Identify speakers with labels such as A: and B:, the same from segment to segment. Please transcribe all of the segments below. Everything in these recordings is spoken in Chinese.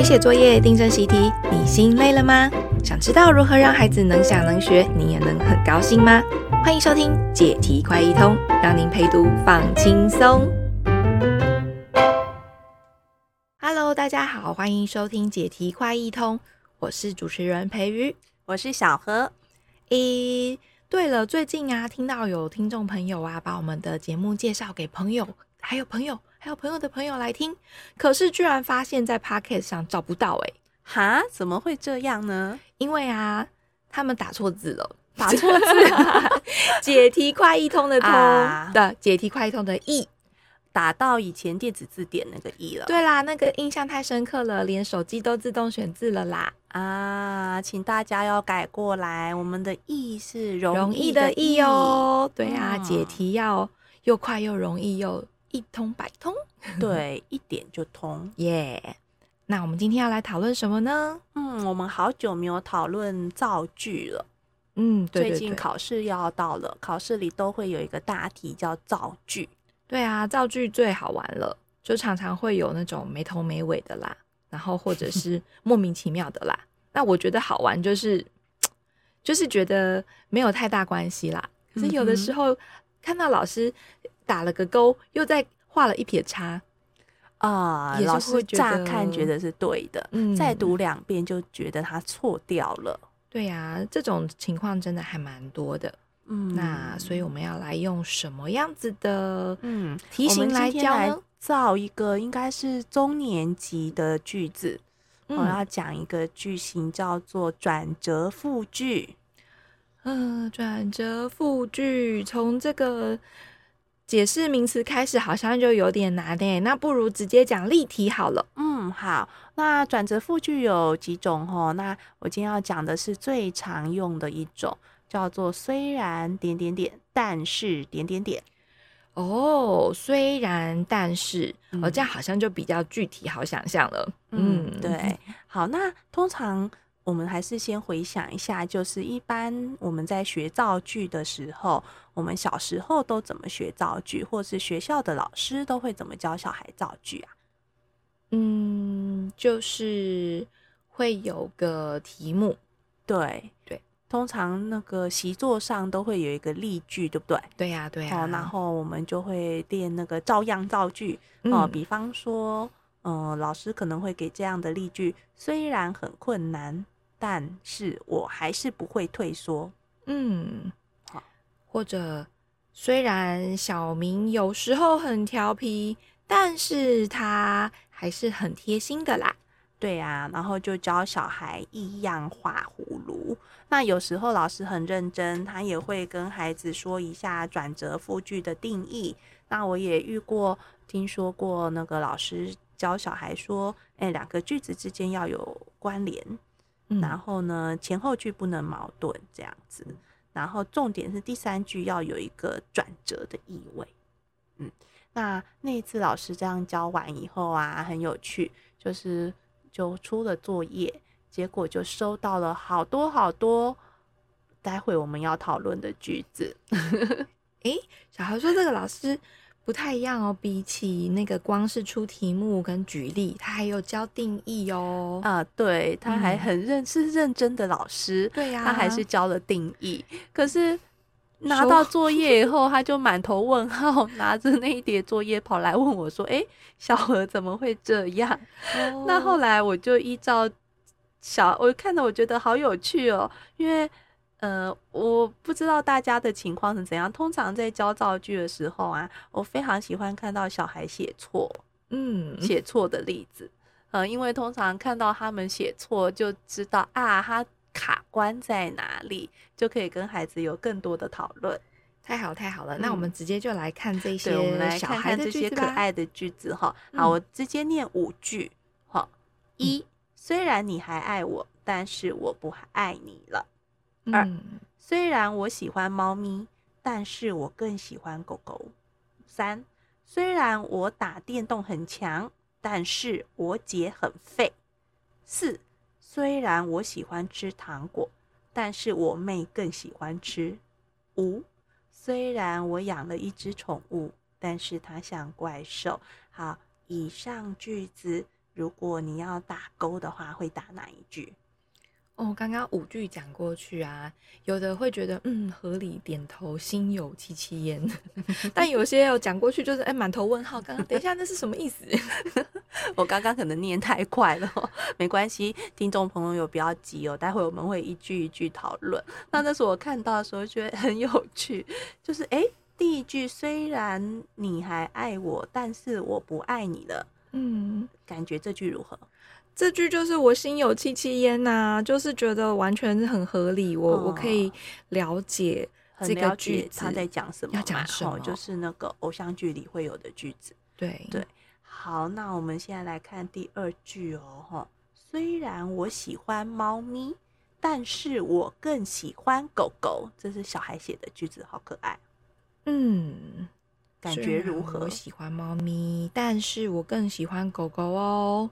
A: 陪写作业、订正习题，你心累了吗？想知道如何让孩子能想能学，你也能很高兴吗？欢迎收听解题快一通，让您陪读放轻松。Hello，大家好，欢迎收听解题快一通，我是主持人培瑜，
B: 我是小何。
A: 咦，对了，最近啊，听到有听众朋友啊，把我们的节目介绍给朋友，还有朋友。还有朋友的朋友来听，可是居然发现，在 Pocket 上找不到哎、欸，
B: 哈？怎么会这样呢？
A: 因为啊，他们打错字了，打错字，解题快一通的通、啊、的解题快一通的易，
B: 打到以前电子字典那个易了。
A: 对啦，那个印象太深刻了，连手机都自动选字了啦。
B: 啊，请大家要改过来，我们的易是
A: 容易的易哦。对啊，嗯、解题要又快又容易又。一通百通，
B: 对，一点就通，
A: 耶、yeah！那我们今天要来讨论什么呢？
B: 嗯，我们好久没有讨论造句了。
A: 嗯，对对对，
B: 最近考试要到了，考试里都会有一个大题叫造句。
A: 对啊，造句最好玩了，就常常会有那种没头没尾的啦，然后或者是莫名其妙的啦。那我觉得好玩就是，就是觉得没有太大关系啦。可是有的时候看到老师。打了个勾，又再画了一撇叉，
B: 啊、呃！老师乍看觉得是对的，嗯，再读两遍就觉得他错掉了。
A: 对呀、啊，这种情况真的还蛮多的。嗯，那所以我们要来用什么样子的嗯题型来教呢？
B: 造一个应该是中年级的句子。嗯、我要讲一个句型叫做转折复句。
A: 嗯、呃，转折复句从这个。解释名词开始好像就有点难诶，那不如直接讲例题好了。
B: 嗯，好。那转折复句有几种哦？那我今天要讲的是最常用的一种，叫做虽然点点点，但是点点点。
A: 哦，虽然但是，哦，这样好像就比较具体，好想象了。
B: 嗯，嗯对。好，那通常。我们还是先回想一下，就是一般我们在学造句的时候，我们小时候都怎么学造句，或是学校的老师都会怎么教小孩造句啊？
A: 嗯，就是会有个题目，
B: 对对，通常那个习作上都会有一个例句，对不对？
A: 对呀、啊，对呀、啊。
B: 然后我们就会练那个照样造句哦、嗯，比方说，嗯、呃，老师可能会给这样的例句：虽然很困难。但是我还是不会退缩，
A: 嗯，好，或者虽然小明有时候很调皮，但是他还是很贴心的啦。
B: 对啊，然后就教小孩一样画葫芦。那有时候老师很认真，他也会跟孩子说一下转折复句的定义。那我也遇过，听说过那个老师教小孩说，哎，两个句子之间要有关联。然后呢，前后句不能矛盾，这样子。然后重点是第三句要有一个转折的意味。嗯，那那一次老师这样教完以后啊，很有趣，就是就出了作业，结果就收到了好多好多，待会我们要讨论的句子。
A: 诶，小孩说这个老师。不太一样哦，比起那个光是出题目跟举例，他还有教定义哦。
B: 啊，对，他还很认、嗯、是认真的老师。
A: 对呀、啊，
B: 他还是教了定义。可是拿到作业以后，他就满头问号，拿着那一叠作业跑来问我说：“哎，小何怎么会这样？”哦、那后来我就依照小，我看到我觉得好有趣哦，因为。呃，我不知道大家的情况是怎样。通常在教造句的时候啊，我非常喜欢看到小孩写错，嗯，写错的例子。呃，因为通常看到他们写错，就知道啊，他卡关在哪里，就可以跟孩子有更多的讨论。
A: 太好，太好了。嗯，那我们直接就来看这些，
B: 我们来看看这些可爱的句子哈。好，我直接念五句。好，一，虽然你还爱我，但是我不爱你了。二，虽然我喜欢猫咪，但是我更喜欢狗狗。三，虽然我打电动很强，但是我姐很废。四，虽然我喜欢吃糖果，但是我妹更喜欢吃。五，虽然我养了一只宠物，但是它像怪兽。好，以上句子。如果你要打勾的话，会打哪一句？
A: 哦，刚刚五句讲过去啊，有的会觉得嗯合理，点头，心有戚戚焉。但有些有讲过去就是哎满头问号。刚刚等一下那是什么意思？
B: 我刚刚可能念太快了，没关系，听众朋友不要急哦，待会我们会一句一句讨论。那那是我看到的时候觉得很有趣，就是哎第一句虽然你还爱我，但是我不爱你了。嗯，感觉这句如何？
A: 这句就是我心有戚戚焉呐，就是觉得完全是很合理，我、哦、我可以了解这个句子
B: 他在讲什么，
A: 要讲什么，
B: 就是那个偶像剧里会有的句子。
A: 对
B: 对，好，那我们现在来看第二句哦，哈，虽然我喜欢猫咪，但是我更喜欢狗狗。这是小孩写的句子，好可爱。
A: 嗯，
B: 感觉如何？
A: 我喜欢猫咪，但是我更喜欢狗狗哦。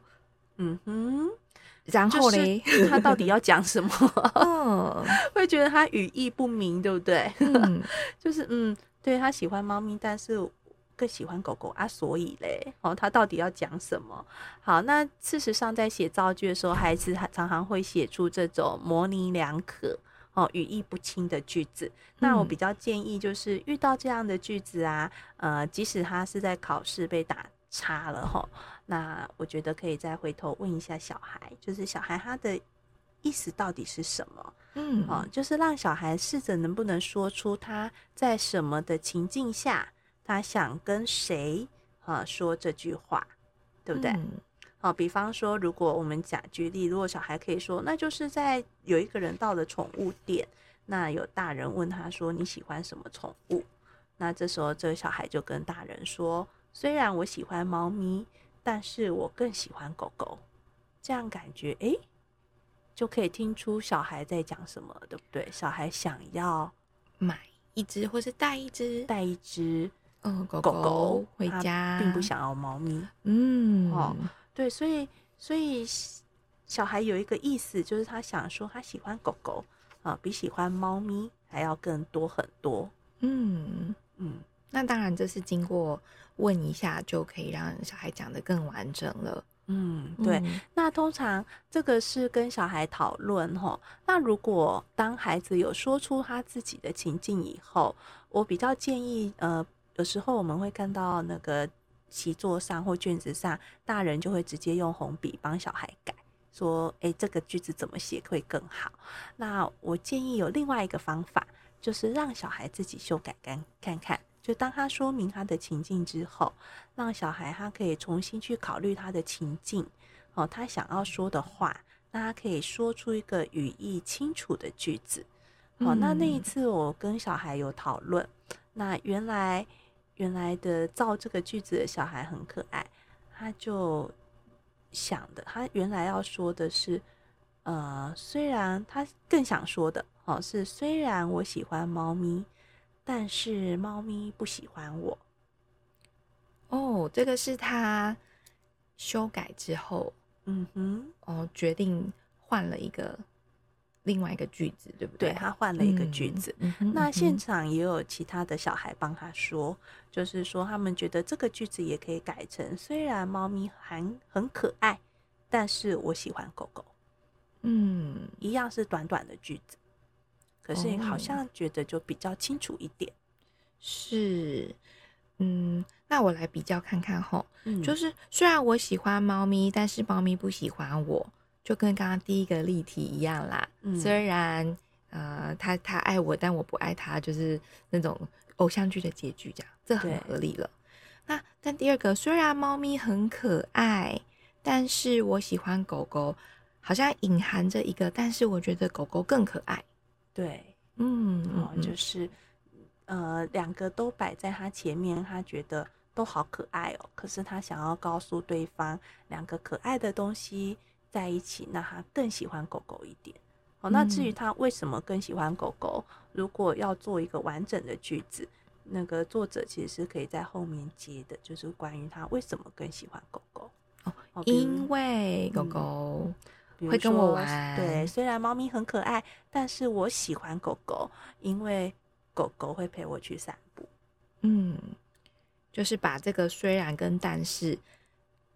B: 嗯哼，
A: 然后嘞，
B: 他到底要讲什么？嗯，会觉得他语意不明，对不对？嗯，就是嗯，对，他喜欢猫咪，但是更喜欢狗狗啊，所以嘞，哦，他到底要讲什么？好，那事实上在写造句的时候，孩子常常会写出这种模棱两可、哦，语意不清的句子。那我比较建议，就是遇到这样的句子啊，呃，即使他是在考试被打叉了哈。那我觉得可以再回头问一下小孩，就是小孩他的意思到底是什么？嗯，哦，就是让小孩试着能不能说出他在什么的情境下，他想跟谁啊说这句话，对不对？嗯，哦，比方说，如果我们假举例，如果小孩可以说，那就是在有一个人到了宠物店，那有大人问他说，你喜欢什么宠物？那这时候这个小孩就跟大人说，虽然我喜欢猫咪。但是我更喜欢狗狗，这样感觉哎、欸，就可以听出小孩在讲什么，对不对？小孩想要
A: 买一只，或是带一只，
B: 带一只，
A: 嗯，狗狗回家，
B: 并不想要猫咪。
A: 嗯，
B: 哦，对，所以，所以小孩有一个意思，就是他想说他喜欢狗狗啊，比喜欢猫咪还要更多很多。
A: 嗯嗯，那当然这是经过。问一下就可以让小孩讲得更完整了。
B: 嗯，对。嗯、那通常这个是跟小孩讨论吼。那如果当孩子有说出他自己的情境以后，我比较建议，呃，有时候我们会看到那个习作上或卷子上，大人就会直接用红笔帮小孩改，说：“诶，这个句子怎么写会更好？”那我建议有另外一个方法，就是让小孩自己修改看看看。就当他说明他的情境之后，让小孩他可以重新去考虑他的情境，哦，他想要说的话，那他可以说出一个语义清楚的句子。好，那那一次我跟小孩有讨论，那原来原来的造这个句子的小孩很可爱，他就想的，他原来要说的是，呃，虽然他更想说的，哦，是虽然我喜欢猫咪。但是猫咪不喜欢我。
A: 哦，这个是他修改之后，
B: 嗯哼，
A: 哦，决定换了一个另外一个句子，对不对？
B: 对，他换了一个句子。那现场也有其他的小孩帮他说，就是说他们觉得这个句子也可以改成：虽然猫咪很很可爱，但是我喜欢狗狗。
A: 嗯，
B: 一样是短短的句子。可是好像觉得就比较清楚一点，
A: 是，嗯，那我来比较看看吼，
B: 嗯，
A: 就是虽然我喜欢猫咪，但是猫咪不喜欢我，就跟刚刚第一个例题一样啦。
B: 嗯，
A: 虽然呃，他他爱我，但我不爱他，就是那种偶像剧的结局，这样，这很合理了。那但第二个，虽然猫咪很可爱，但是我喜欢狗狗，好像隐含着一个，但是我觉得狗狗更可爱。
B: 对，
A: 嗯，
B: 哦，就是，呃，两个都摆在他前面，他觉得都好可爱哦。可是他想要告诉对方，两个可爱的东西在一起，那他更喜欢狗狗一点。哦，那至于他为什么更喜欢狗狗，嗯，如果要做一个完整的句子，那个作者其实是可以在后面接的，就是关于他为什么更喜欢狗狗。
A: 哦，因为狗狗。嗯会跟我玩，
B: 对。虽然猫咪很可爱，但是我喜欢狗狗，因为狗狗会陪我去散步。
A: 嗯，就是把这个虽然跟但是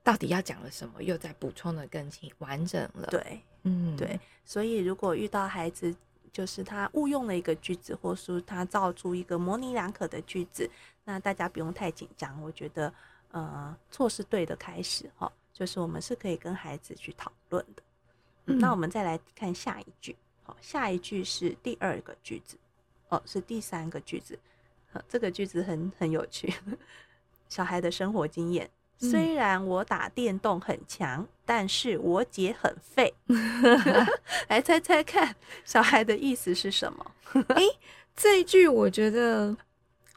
A: 到底要讲了什么，又再补充的更清完整了。
B: 对，
A: 嗯，
B: 对。所以如果遇到孩子，就是他误用了一个句子，或是他造出一个模棱两可的句子，那大家不用太紧张。我觉得，呃，错是对的开始，哈，就是我们是可以跟孩子去讨论的。嗯，那我们再来看下一句，好，下一句是第二个句子，哦，是第三个句子，这个句子很很有趣，小孩的生活经验。虽然我打电动很强，但是我姐很废。来猜猜看，小孩的意思是什么？
A: 哎、欸，这一句我觉得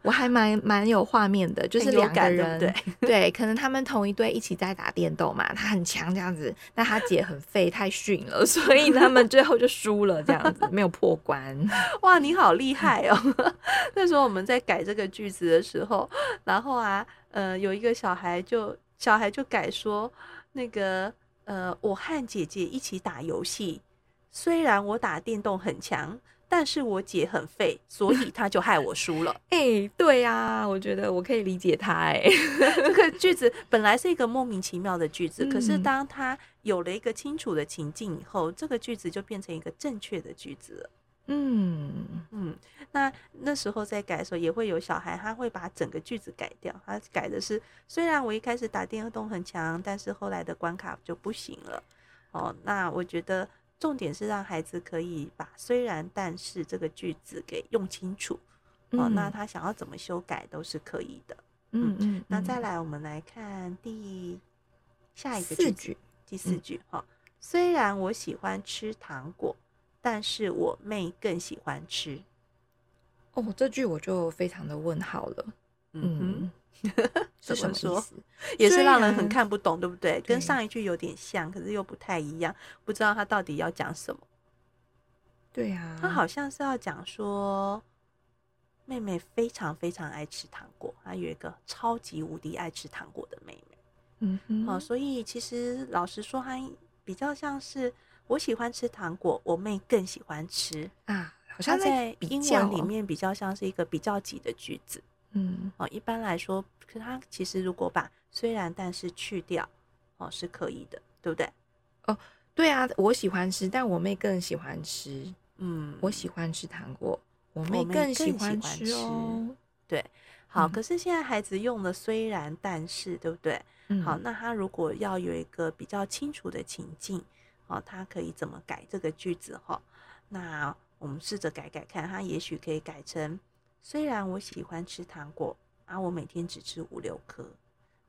A: 我还蛮蛮有画面的，就是两个人
B: 对
A: 对，可能他们同一队一起在打电动嘛，他很强这样子，但他姐很废，太逊了，所以他们最后就输了，这样子没有破关。
B: 哇，你好厉害哦！那时候我们在改这个句子的时候，然后啊。呃，有一个小孩就小孩就改说，那个呃，我和姐姐一起打游戏，虽然我打电动很强，但是我姐很废，所以她就害我输了。
A: 哎、欸，对呀、啊，我觉得我可以理解他。哎，
B: 这个句子本来是一个莫名其妙的句子，嗯、可是当她有了一个清楚的情境以后，这个句子就变成一个正确的句子了。
A: 嗯
B: 嗯，那那时候在改的时候，也会有小孩，他会把整个句子改掉。他改的是，虽然我一开始打电动很强，但是后来的关卡就不行了。哦，那我觉得重点是让孩子可以把“虽然但是”这个句子给用清楚。哦，那他想要怎么修改都是可以的。
A: 嗯嗯，
B: 那再来，我们来看第下一个
A: 句子，
B: 第四句哈。虽然我喜欢吃糖果。但是我妹更喜欢吃
A: 哦，这句我就非常的问号了。嗯，
B: 是什么说？也是让人很看不懂，对不对？跟上一句有点像，可是又不太一样，不知道他到底要讲什么。
A: 对呀，
B: 他好像是要讲说，妹妹非常非常爱吃糖果，她有一个超级无敌爱吃糖果的妹妹。
A: 嗯哼，
B: 哦，所以其实老实说，她比较像是。我喜欢吃糖果，我妹更喜欢吃
A: 啊。好像在
B: 英文里面比较像是一个比较级的句子。
A: 嗯，
B: 哦，一般来说，可它其实如果把虽然但是去掉，哦，是可以的，对不对？
A: 哦，对啊，我喜欢吃，但我妹更喜欢吃。
B: 嗯，
A: 我喜欢吃糖果，我妹更喜欢吃哦。
B: 对，好，嗯，可是现在孩子用的虽然但是，对不对？
A: 嗯，
B: 好，那他如果要有一个比较清楚的情境。哦，他可以怎么改这个句子？哈，那我们试着改改看，他也许可以改成：虽然我喜欢吃糖果，啊，我每天只吃五六颗，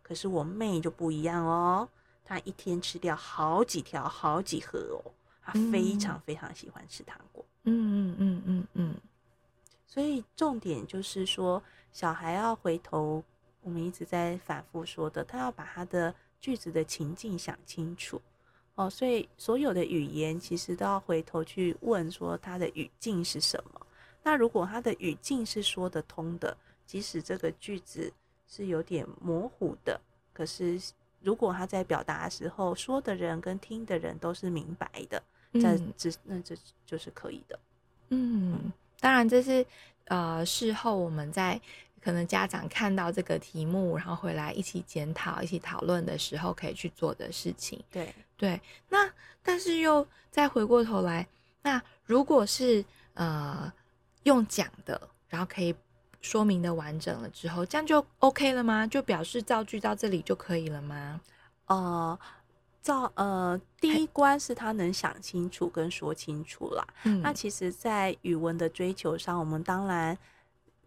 B: 可是我妹就不一样哦，她一天吃掉好几条、好几盒哦，她非常非常喜欢吃糖果。
A: 嗯嗯嗯嗯嗯。
B: 所以重点就是说，小孩要回头，我们一直在反复说的，他要把他的句子的情境想清楚。哦，所以所有的语言其实都要回头去问说它的语境是什么。那如果它的语境是说得通的，即使这个句子是有点模糊的，可是如果他在表达的时候，说的人跟听的人都是明白的，这这那这就是可以的。
A: 嗯，当然这是呃事后我们在。可能家长看到这个题目，然后回来一起检讨、一起讨论的时候，可以去做的事情。
B: 对
A: 对，那但是又再回过头来，那如果是呃用讲的，然后可以说明的完整了之后，这样就 OK 了吗？就表示造句到这里就可以了吗？
B: 呃，造呃第一关是他能想清楚跟说清楚啦。
A: 嗯，
B: 那其实，在语文的追求上，我们当然。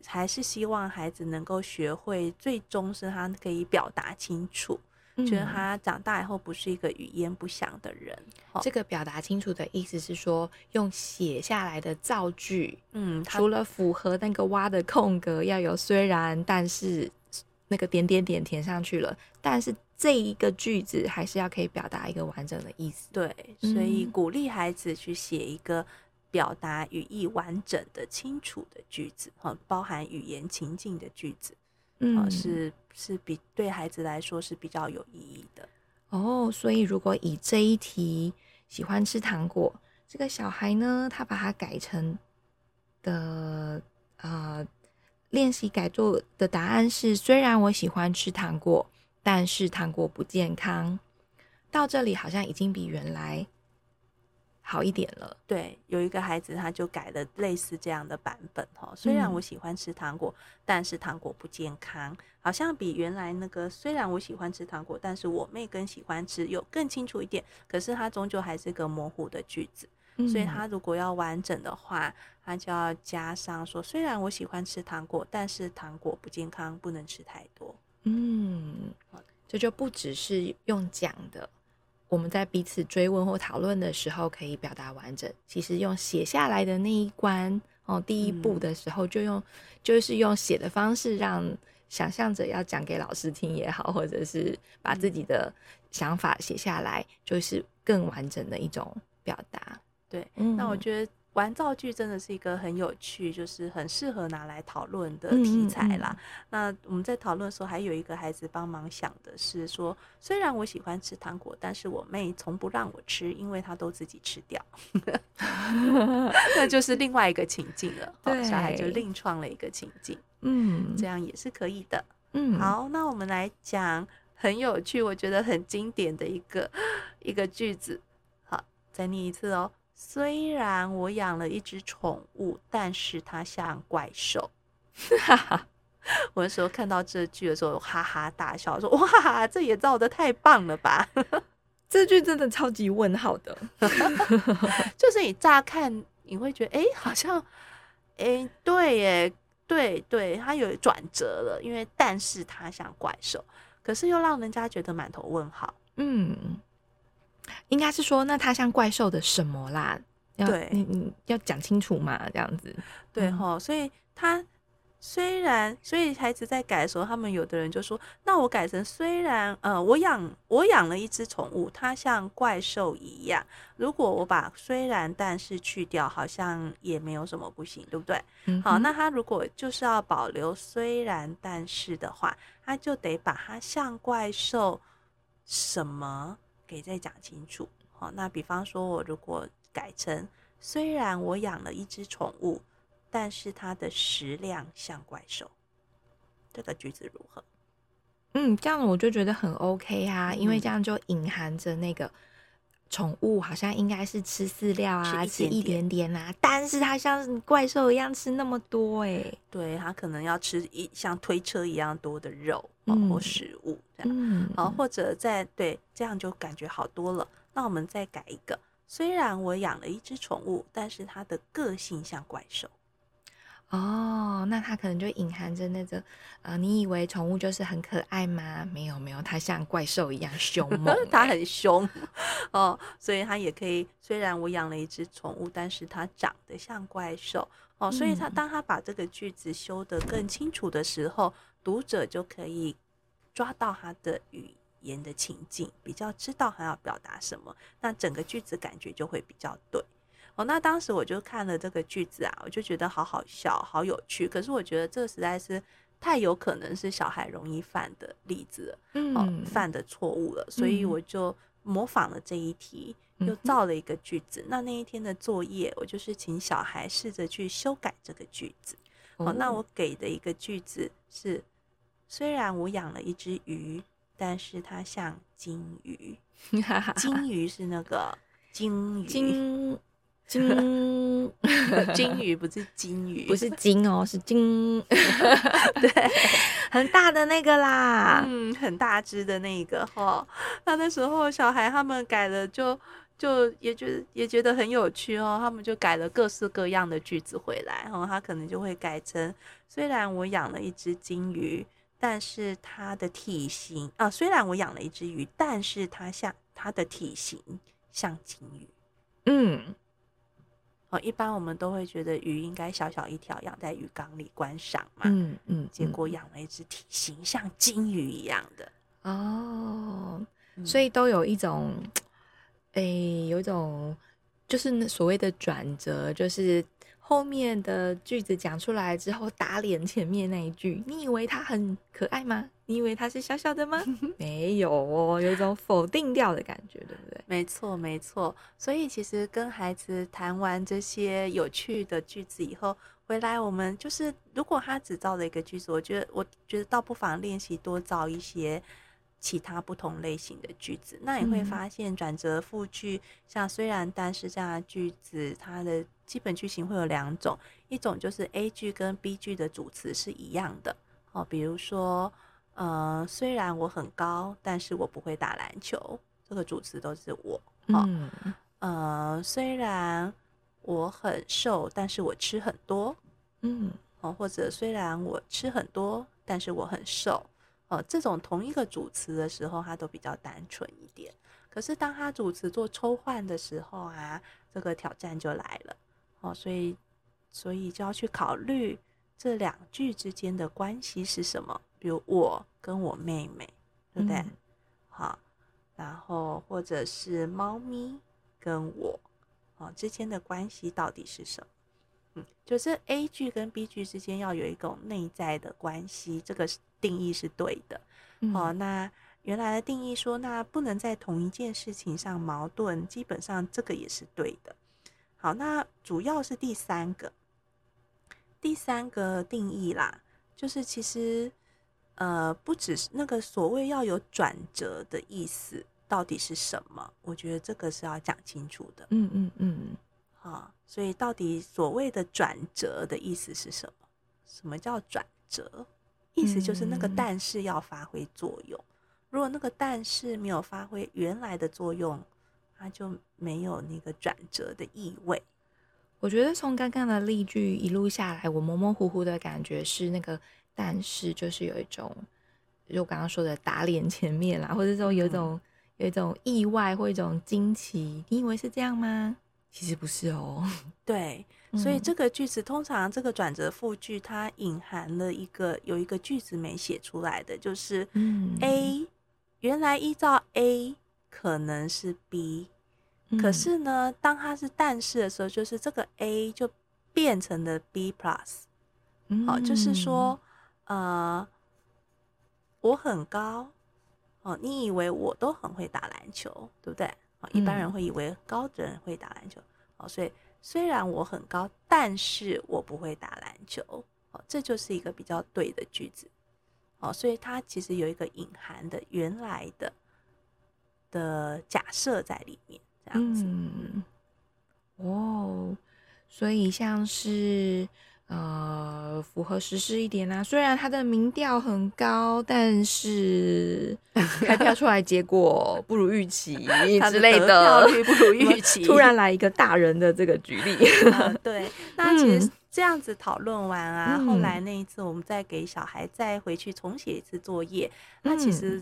B: 还是希望孩子能够学会，最终是他可以表达清楚，觉、嗯、得他长大以后不是一个语言不详的人。
A: 这个表达清楚的意思是说，用写下来的造句，
B: 嗯，
A: 除了符合那个挖的空格要有虽然，但是那个点点点填上去了，但是这一个句子还是要可以表达一个完整的意思。
B: 对，所以鼓励孩子去写一个。表达语义完整的、清楚的句子，哈，包含语言情境的句子，
A: 嗯，
B: 是是比对孩子来说是比较有意义的。
A: 哦，所以如果以这一题喜欢吃糖果，这个小孩呢，他把它改成的呃练习改作的答案是：虽然我喜欢吃糖果，但是糖果不健康。到这里好像已经比原来好一点了。
B: 对，有一个孩子他就改了类似这样的版本哈。虽然我喜欢吃糖果，嗯、但是糖果不健康，好像比原来那个虽然我喜欢吃糖果，但是我妹更喜欢吃有更清楚一点。可是它终究还是个模糊的句子，嗯、所以它如果要完整的话，它就要加上说：虽然我喜欢吃糖果，但是糖果不健康，不能吃太多。
A: 嗯，这就不只是用讲的。我们在彼此追问或讨论的时候，可以表达完整。其实用写下来的那一关哦，第一步的时候就用，就是用写的方式，让想象者要讲给老师听也好，或者是把自己的想法写下来，就是更完整的一种表达。
B: 对，那我觉得。玩造句真的是一个很有趣，就是很适合拿来讨论的题材啦。嗯嗯嗯，那我们在讨论的时候，还有一个孩子帮忙想的是说，虽然我喜欢吃糖果，但是我妹从不让我吃，因为她都自己吃掉。那就是另外一个情境了。对，小孩就另创了一个情境。嗯，这样也是可以的。嗯，好，那我们来讲很有趣，我觉得很经典的一个一个句子。好，再念一次哦。虽然我养了一只宠物，但是它像怪兽。哈哈，我那时候看到这句的时候，哈哈大笑，说：“哇，这也造的太棒了吧！”
A: 这句真的超级问号的
B: 就是你乍看你会觉得，哎，好像，哎，对，耶，对对，它有转折了，因为但是它像怪兽，可是又让人家觉得满头问号。嗯。
A: 应该是说，那它像怪兽的什么啦？对，你你要讲清楚嘛，这样子。
B: 对哈，嗯、所以他虽然，所以孩子在改的时候，他们有的人就说：“那我改成虽然，呃，我养我养了一只宠物，它像怪兽一样。如果我把虽然但是去掉，好像也没有什么不行，对不对？嗯、好，那他如果就是要保留虽然但是的话，他就得把它像怪兽什么。”给再讲清楚，好，那比方说，我如果改成虽然我养了一只宠物，但是它的食量像怪兽，这个句子如何？
A: 嗯，这样我就觉得很 OK 啊，因为这样就隐含着那个。宠物好像应该是吃饲料啊，吃一点点。啊，但是它像怪兽一样吃那么多哎、欸，
B: 对，它可能要吃一像推车一样多的肉或食物这样，嗯，好，或者再对这样就感觉好多了。那我们再改一个，虽然我养了一只宠物，但是它的个性像怪兽。
A: 哦，那它可能就隐含着那个，呃，你以为宠物就是很可爱吗？没有没有，它像怪兽一样凶猛，
B: 它很凶哦，所以它也可以。虽然我养了一只宠物，但是它长得像怪兽哦，所以他当他把这个句子修得更清楚的时候，读者就可以抓到他的语言的情境，比较知道他要表达什么，那整个句子感觉就会比较对。哦，那当时我就看了这个句子啊，我就觉得好好笑，好有趣。可是我觉得这实在是太有可能是小孩容易犯的例子了，嗯、哦，犯的错误了，所以我就模仿了这一题，嗯、又造了一个句子。嗯、那那一天的作业，我就是请小孩试着去修改这个句子。哦，哦，那我给的一个句子是：虽然我养了一只鱼，但是它像金鱼。金鱼是那个金鱼。
A: 金金
B: 金鱼不是金鱼，
A: 不是金哦，是金，对，很大的那个啦，
B: 嗯，很大只的那个哈。那那时候小孩他们改了就，就就也觉得也觉得很有趣哦。他们就改了各式各样的句子回来，然后他可能就会改成：虽然我养了一只金鱼，但是它的体型啊，虽然我养了一只鱼，但是它像它的体型像金鱼，嗯。哦，一般我们都会觉得鱼应该小小一条，养在鱼缸里观赏嘛。嗯嗯，嗯结果养了一只体型像金鱼一样的
A: 哦，所以都有一种，哎、欸，有一种就是所谓的转折，就是。后面的句子讲出来之后，打脸前面那一句。你以为它很可爱吗？你以为它是小小的吗？没有哦，有一种否定掉的感觉，对不对？
B: 没错，没错。所以其实跟孩子谈完这些有趣的句子以后，回来我们就是，如果他只造了一个句子，我觉得，我觉得倒不妨练习多造一些其他不同类型的句子。那你会发现转折复句，像虽然但是这样的句子，它的基本句型会有两种，一种就是 A 句跟 B 句的主词是一样的哦，比如说，呃，虽然我很高，但是我不会打篮球，这个主词都是我。哦、嗯，呃，虽然我很瘦，但是我吃很多。嗯，哦，或者虽然我吃很多，但是我很瘦。哦，这种同一个主词的时候，它都比较单纯一点。可是当它主词做抽换的时候啊，这个挑战就来了。哦，所以，所以就要去考虑这两句之间的关系是什么。比如我跟我妹妹，对不对？嗯、好，然后或者是猫咪跟我，哦，之间的关系到底是什么？嗯，就是 A 句跟 B 句之间要有一种内在的关系，这个定义是对的。嗯、哦，那原来的定义说，那不能在同一件事情上矛盾，基本上这个也是对的。好，那主要是第三个，第三个定义啦，就是其实呃，不只是那个所谓要有转折的意思，到底是什么？我觉得这个是要讲清楚的。嗯嗯嗯。好，所以到底所谓的转折的意思是什么？什么叫转折？意思就是那个但是要发挥作用。如果那个但是没有发挥原来的作用，它就没有那个转折的意味。
A: 我觉得从刚刚的例句一路下来，我模模糊糊的感觉是那个但是就是有一种，就我刚刚说的打脸前面啦，或者说有一种、嗯、有一种意外或一种惊奇。你以为是这样吗？其实不是哦，
B: 对，所以这个句子通常这个转折复句它隐含了一个有一个句子没写出来的，就是 A 原来依照 A 可能是 B，可是呢，当它是但是的时候，就是这个 A 就变成了 B plus，好，就是说呃，我很高哦，你以为我都很会打篮球，对不对？一般人会以为高的人会打篮球，哦，所以虽然我很高，但是我不会打篮球，哦，这就是一个比较对的句子，哦，所以它其实有一个隐含的原来的的假设在里面，这样子，
A: 嗯，哦，所以像是。呃，符合实事一点啊。虽然他的民调很高，但是 开票出来结果不如预期 之类的，
B: 票率不如 预期。
A: 突然来一个大人的这个举例，
B: 呃，对。那其实这样子讨论完啊，嗯、后来那一次我们再给小孩再回去重写一次作业，嗯、那其实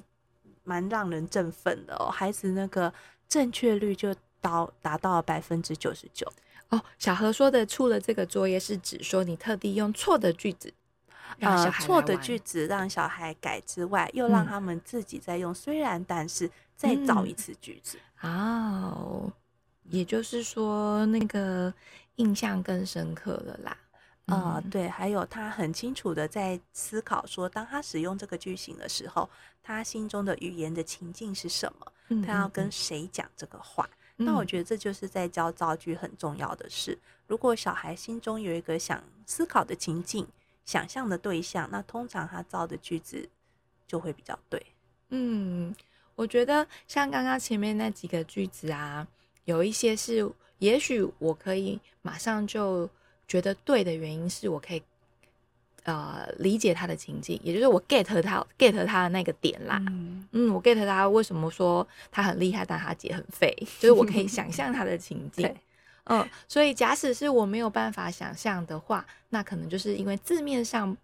B: 蛮让人振奋的哦。孩子那个正确率就到达到百分之九十九。
A: 哦，小何说的出了这个作业是指说你特地用错的句子，让小孩
B: 错的句子让小孩改之外，又让他们自己再用虽然但是再造一次句子。
A: 嗯、哦，也就是说那个印象更深刻了啦。
B: 啊、呃，对，还有他很清楚的在思考说，当他使用这个句型的时候，他心中的语言的情境是什么？他要跟谁讲这个话？那我觉得这就是在教造句很重要的事。如果小孩心中有一个想思考的情境、想象的对象，那通常他造的句子就会比较对。
A: 嗯，我觉得像刚刚前面那几个句子啊，有一些是也许我可以马上就觉得对的原因是我可以。呃，理解他的情境，也就是我 get 他 get 他的那个点啦。嗯，嗯，我 get 他为什么说他很厉害，但他姐很废，就是我可以想象他的情境。嗯，所以假使是我没有办法想象的话，那可能就是因为字面上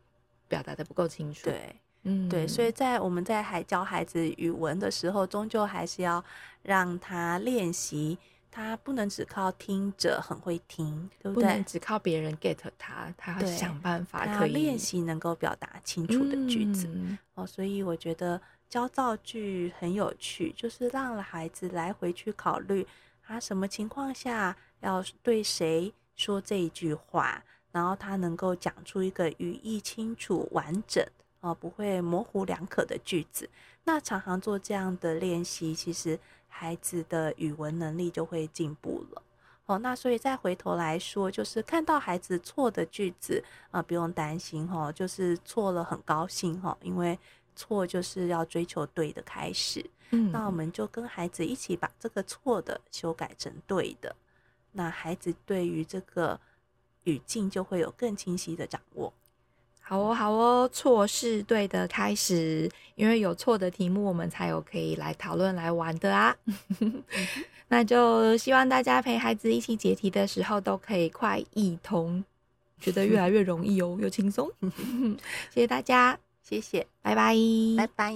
A: 表达的不够清楚。
B: 对，嗯，对，所以在我们在还教孩子语文的时候，终究还是要让他练习。他不能只靠听者很会听，对不对？
A: 不能只靠别人 get 他，他要想办法可以
B: 练习能够表达清楚的句子、嗯、哦。所以我觉得教造句很有趣，就是让孩子来回去考虑他什么情况下要对谁说这一句话，然后他能够讲出一个语义清楚、完整哦，不会模糊两可的句子。那常常做这样的练习，其实。孩子的语文能力就会进步了，哦，那所以再回头来说，就是看到孩子错的句子啊，不用担心哈，就是错了很高兴哈，因为错就是要追求对的开始。
A: 嗯，
B: 那我们就跟孩子一起把这个错的修改成对的，那孩子对于这个语境就会有更清晰的掌握。
A: 好哦，好哦，错是对的开始，因为有错的题目，我们才有可以来讨论、来玩的啊。那就希望大家陪孩子一起解题的时候，都可以快一通，觉得越来越容易哦，又轻松。谢谢大家，
B: 谢谢，
A: 拜拜，
B: 拜拜。